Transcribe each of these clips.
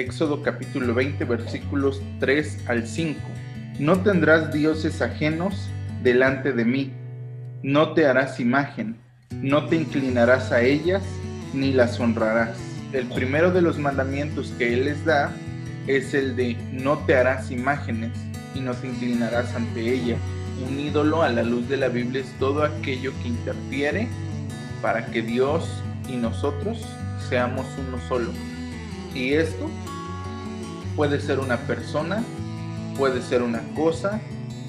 Éxodo capítulo 20 versículos 3 al 5. No tendrás dioses ajenos delante de mí, no te harás imagen, no te inclinarás a ellas, ni las honrarás. El primero de los mandamientos que Él les da es el de no te harás imágenes y no te inclinarás ante ella. Un ídolo a la luz de la Biblia es todo aquello que interfiere para que Dios y nosotros seamos uno solo. Y esto puede ser una persona, puede ser una cosa,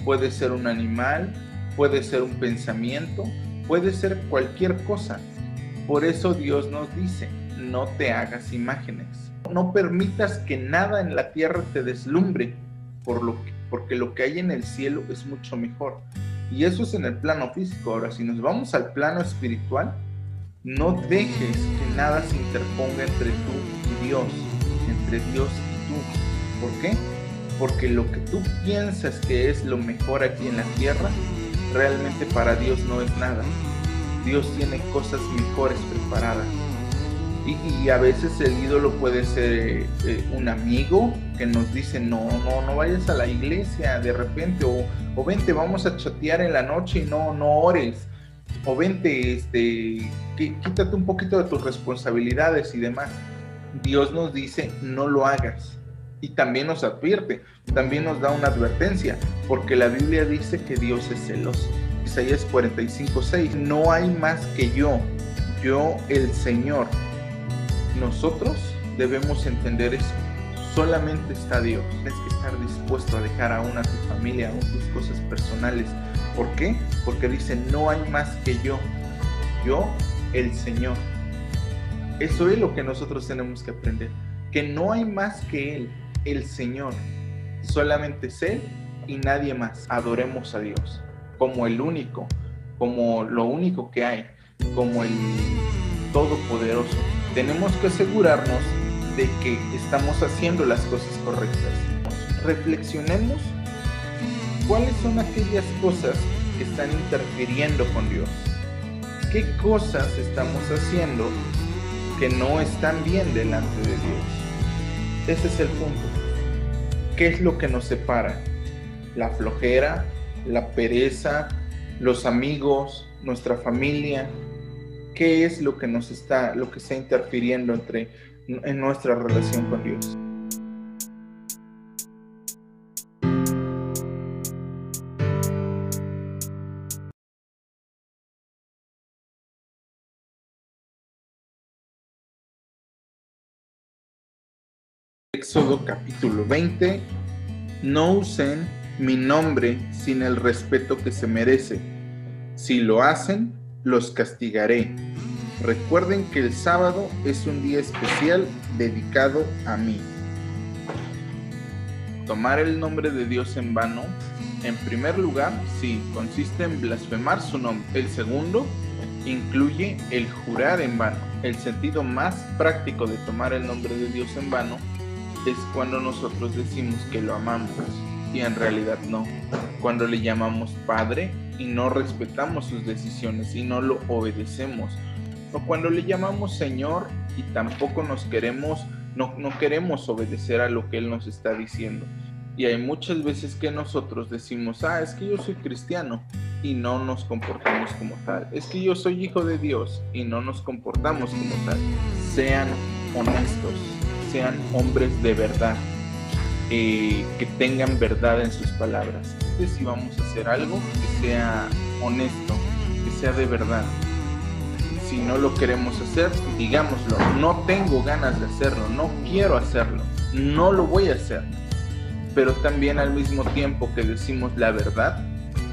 puede ser un animal, puede ser un pensamiento, puede ser cualquier cosa. Por eso Dios nos dice, no te hagas imágenes. No permitas que nada en la tierra te deslumbre, por lo que, porque lo que hay en el cielo es mucho mejor. Y eso es en el plano físico. Ahora, si nos vamos al plano espiritual, no dejes que nada se interponga entre tú y Dios, entre Dios y. ¿Por qué? Porque lo que tú piensas que es lo mejor aquí en la tierra, realmente para Dios no es nada. Dios tiene cosas mejores preparadas. Y, a veces el ídolo puede ser eh, un amigo que nos dice, no, no, no vayas a la iglesia de repente, o, o vente, vamos a chatear en la noche y no, no ores, o vente, este, quítate un poquito de tus responsabilidades y demás. Dios nos dice, no lo hagas. Y también nos advierte, también nos da una advertencia, porque la Biblia dice que Dios es celoso. Isaías 45, 6, no hay más que yo, yo el Señor nosotros debemos entender eso. Solamente está Dios. Tienes que estar dispuesto a dejar aún a tu familia, aún tus cosas personales. ¿Por qué? Porque dice, no hay más que yo. Yo, el Señor. Eso es lo que nosotros tenemos que aprender. Que no hay más que Él, el Señor. Solamente es Él y nadie más. Adoremos a Dios como el único, como lo único que hay, como el Todopoderoso tenemos que asegurarnos de que estamos haciendo las cosas correctas. Reflexionemos cuáles son aquellas cosas que están interfiriendo con Dios. ¿Qué cosas estamos haciendo que no están bien delante de Dios? Ese es el punto. ¿Qué es lo que nos separa? La flojera, la pereza, los amigos, nuestra familia, qué es lo que nos está, lo que está interfiriendo entre, en nuestra relación con Dios. Éxodo capítulo 20. No usen mi nombre sin el respeto que se merece. Si lo hacen, los castigaré. Recuerden que el sábado es un día especial dedicado a mí. Tomar el nombre de Dios en vano, en primer lugar, sí, consiste en blasfemar su nombre. El segundo, incluye el jurar en vano. El sentido más práctico de tomar el nombre de Dios en vano es cuando nosotros decimos que lo amamos y en realidad no. Cuando le llamamos Padre y no respetamos sus decisiones y no lo obedecemos. O cuando le llamamos Señor y tampoco nos queremos, no, queremos obedecer a lo que Él nos está diciendo. Y hay muchas veces que nosotros decimos, ah, es que yo soy cristiano y no nos comportamos como tal. Es que yo soy hijo de Dios y no nos comportamos como tal. Sean honestos, sean hombres de verdad, eh, que tengan verdad en sus palabras. Si vamos a hacer algo, que sea honesto, que sea de verdad. Si no lo queremos hacer, digámoslo. No tengo ganas de hacerlo, no quiero hacerlo, no lo voy a hacer. Pero también al mismo tiempo que decimos la verdad,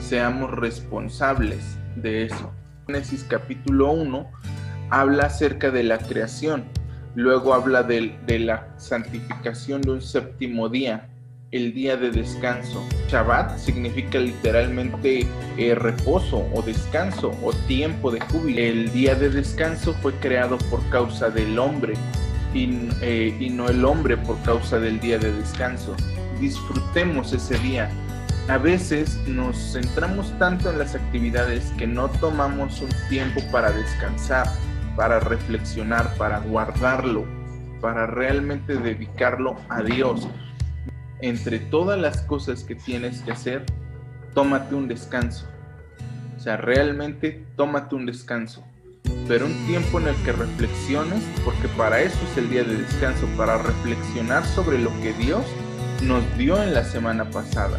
seamos responsables de eso. Génesis capítulo 1 habla acerca de la creación Luego habla de, la santificación de un séptimo día, el día de descanso. Shabbat significa literalmente eh, reposo o descanso o tiempo de júbilo. El día de descanso fue creado por causa del hombre eh, y no el hombre por causa del día de descanso. Disfrutemos ese día. A veces nos centramos tanto en las actividades que no tomamos un tiempo para descansar para reflexionar, para guardarlo, para realmente dedicarlo a Dios. Entre todas las cosas que tienes que hacer, tómate un descanso. O sea, realmente tómate un descanso. Pero un tiempo en el que reflexiones, porque para eso es el día de descanso, para reflexionar sobre lo que Dios nos dio en la semana pasada.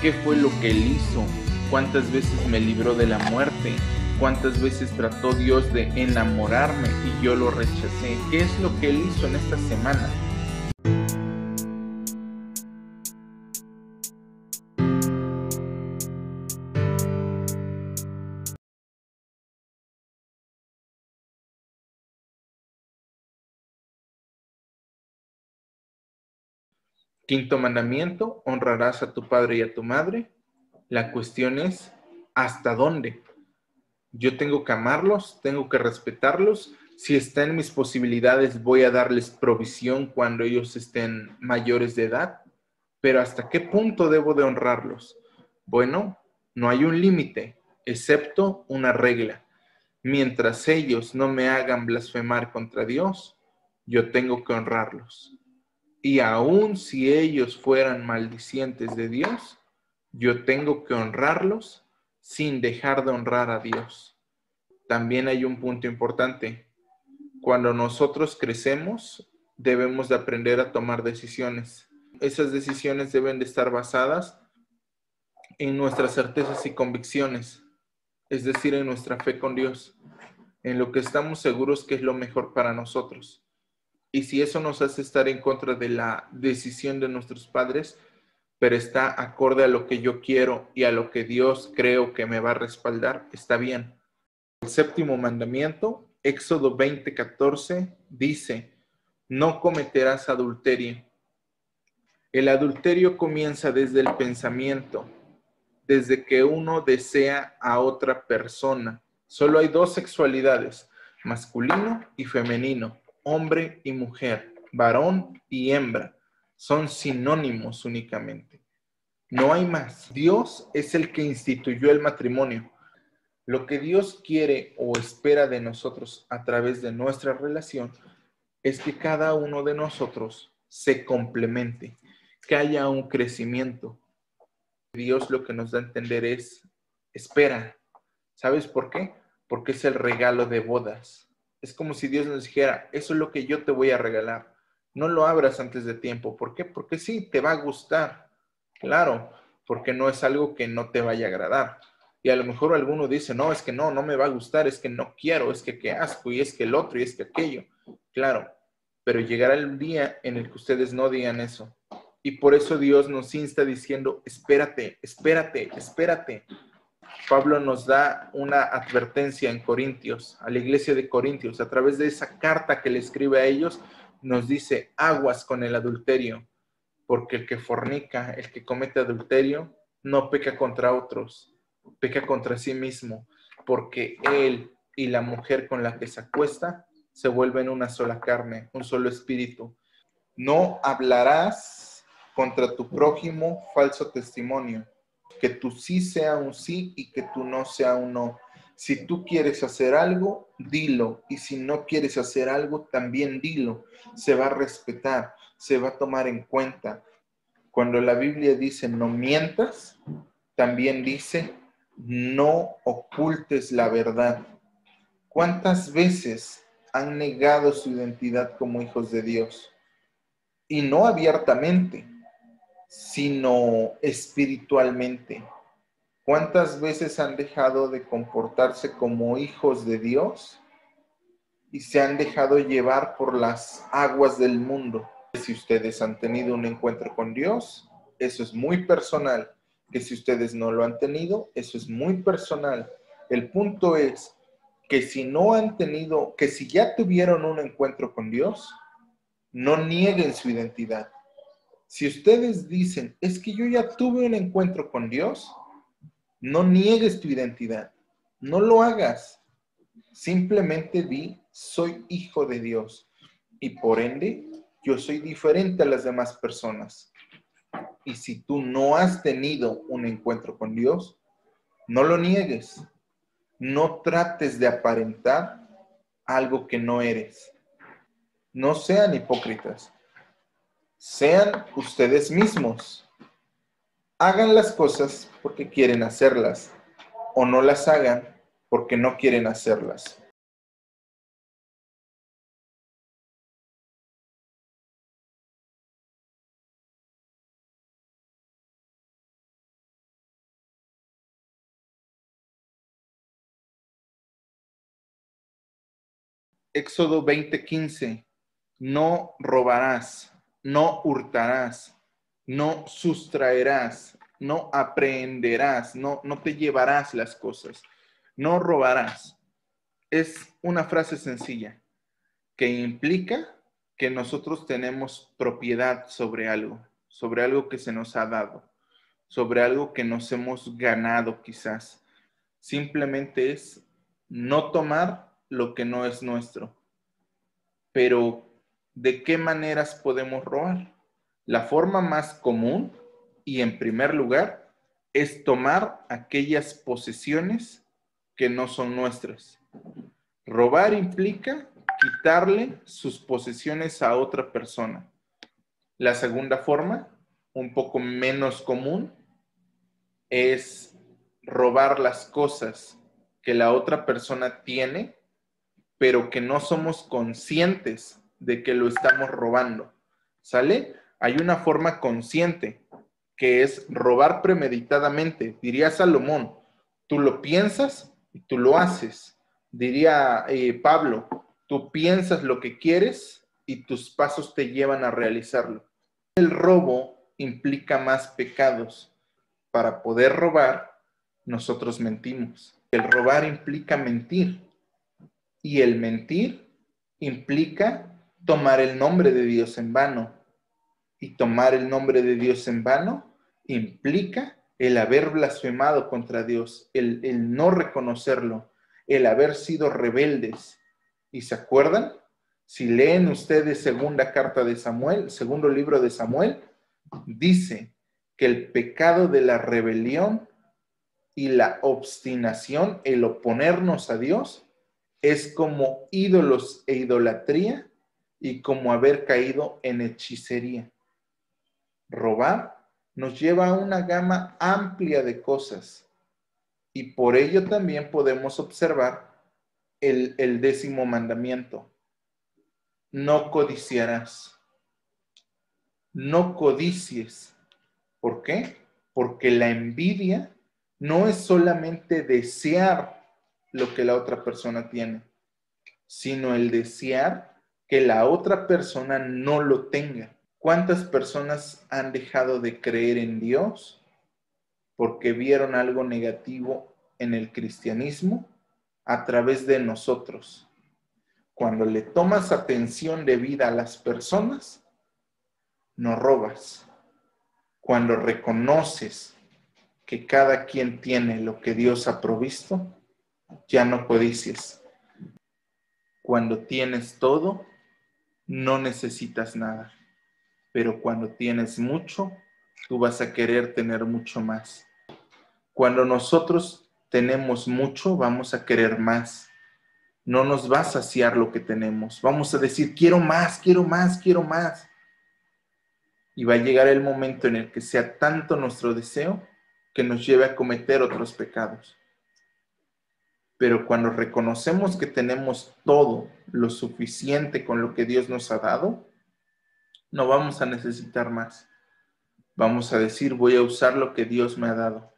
¿Qué fue lo que Él hizo? ¿Cuántas veces me libró de la muerte? ¿Cuántas veces trató Dios de enamorarme y yo lo rechacé? ¿Qué es lo que Él hizo en esta semana? Quinto mandamiento, honrarás a tu padre y a tu madre. La cuestión es, ¿hasta dónde? Yo tengo que amarlos, tengo que respetarlos. Si está en mis posibilidades, voy a darles provisión cuando ellos estén mayores de edad. Pero ¿hasta qué punto debo de honrarlos? Bueno, no hay un límite, excepto una regla. Mientras ellos no me hagan blasfemar contra Dios, yo tengo que honrarlos. Y aun si ellos fueran maldicientes de Dios, yo tengo que honrarlos sin dejar de honrar a Dios. También hay un punto importante. Cuando nosotros crecemos, debemos de aprender a tomar decisiones. Esas decisiones deben de estar basadas en nuestras certezas y convicciones, es decir, en nuestra fe con Dios, en lo que estamos seguros que es lo mejor para nosotros. Y si eso nos hace estar en contra de la decisión de nuestros padres, pero está acorde a lo que yo quiero y a lo que Dios creo que me va a respaldar, está bien. El séptimo mandamiento, Éxodo 20:14, dice, no cometerás adulterio. El adulterio comienza desde el pensamiento, desde que uno desea a otra persona. Solo hay dos sexualidades, masculino y femenino hombre y mujer, varón y hembra, son sinónimos únicamente. No hay más. Dios es el que instituyó el matrimonio. Lo que Dios quiere o espera de nosotros a través de nuestra relación es que cada uno de nosotros se complemente, que haya un crecimiento. Dios lo que nos da a entender es, espera. ¿Sabes por qué? Porque es el regalo de bodas es como si Dios nos dijera, eso es lo que yo te voy a regalar. No lo abras antes de tiempo. ¿Por qué? Porque sí, te va a gustar. Claro, porque no es algo que no te vaya a agradar. Y a lo mejor alguno dice, no, es que no, no me va a gustar, es que no quiero, es que qué asco, y es que el otro, y es que aquello. Claro, pero llegará el día en el que ustedes no digan eso. Y por eso Dios nos insta diciendo, espérate, espérate, espérate. Pablo nos da una advertencia en Corintios, a la iglesia de Corintios, a través de esa carta que le escribe a ellos, nos dice, aguas con el adulterio, porque el que fornica, el que comete adulterio, no peca contra otros, peca contra sí mismo, porque él y la mujer con la que se acuesta se vuelven una sola carne, un solo espíritu. No hablarás contra tu prójimo falso testimonio que tu sí sea un sí y que tu no sea un no. Si tú quieres hacer algo, dilo. Y si no quieres hacer algo, también dilo. Se va a respetar, se va a tomar en cuenta. Cuando la Biblia dice no mientas, también dice no ocultes la verdad. ¿Cuántas veces han negado su identidad como hijos de Dios? Y no abiertamente, sino espiritualmente. ¿Cuántas veces han dejado de comportarse como hijos de Dios y se han dejado llevar por las aguas del mundo? Si ustedes han tenido un encuentro con Dios, eso es muy personal. Que si ustedes no lo han tenido, eso es muy personal. El punto es que si no han tenido, que si ya tuvieron un encuentro con Dios, no nieguen su identidad si ustedes dicen, es que yo ya tuve un encuentro con Dios, no niegues tu identidad, no lo hagas. Simplemente di, soy hijo de Dios y por ende yo soy diferente a las demás personas. Y si tú no has tenido un encuentro con Dios, no lo niegues. No trates de aparentar algo que no eres. No sean hipócritas. Sean ustedes mismos. Hagan las cosas porque quieren hacerlas o no las hagan porque no quieren hacerlas. Éxodo 20:15, no robarás, no hurtarás, no sustraerás, no aprehenderás, no, no te llevarás las cosas, no robarás. Es una frase sencilla que implica que nosotros tenemos propiedad sobre algo, sobre algo que se nos ha dado, sobre algo que nos hemos ganado quizás. Simplemente es no tomar lo que no es nuestro. Pero, ¿de qué maneras podemos robar? La forma más común y en primer lugar es tomar aquellas posesiones que no son nuestras. Robar implica quitarle sus posesiones a otra persona. La segunda forma, un poco menos común, es robar las cosas que la otra persona tiene pero que no somos conscientes de que lo estamos robando. ¿Sale? Hay una forma consciente que es robar premeditadamente. Diría Salomón, tú lo piensas y tú lo haces. Diría eh, Pablo, tú piensas lo que quieres y tus pasos te llevan a realizarlo. El robo implica más pecados. Para poder robar, nosotros mentimos. El robar implica mentir. Y el mentir implica tomar el nombre de Dios en vano. Y tomar el nombre de Dios en vano implica el haber blasfemado contra Dios, el, el no reconocerlo, el haber sido rebeldes. ¿Y se acuerdan? Si leen ustedes segunda carta de Samuel, segundo libro de Samuel, dice que el pecado de la rebelión y la obstinación, el oponernos a Dios, es como ídolos e idolatría y como haber caído en hechicería. Robar nos lleva a una gama amplia de cosas y por ello también podemos observar el, el décimo mandamiento. No codiciarás. No codicies. ¿Por qué? Porque la envidia no es solamente desear lo que la otra persona tiene, sino el desear que la otra persona no lo tenga. ¿Cuántas personas han dejado de creer en Dios porque vieron algo negativo en el cristianismo a través de nosotros? Cuando le tomas atención de vida a las personas, no robas. Cuando reconoces que cada quien tiene lo que Dios ha provisto, ya no codicies. Cuando tienes todo, no necesitas nada. Pero cuando tienes mucho, tú vas a querer tener mucho más. Cuando nosotros tenemos mucho, vamos a querer más. No nos va a saciar lo que tenemos. Vamos a decir, quiero más, quiero más, quiero más. Y va a llegar el momento en el que sea tanto nuestro deseo que nos lleve a cometer otros pecados. Pero cuando reconocemos que tenemos todo lo suficiente con lo que Dios nos ha dado, no vamos a necesitar más. Vamos a decir, voy a usar lo que Dios me ha dado.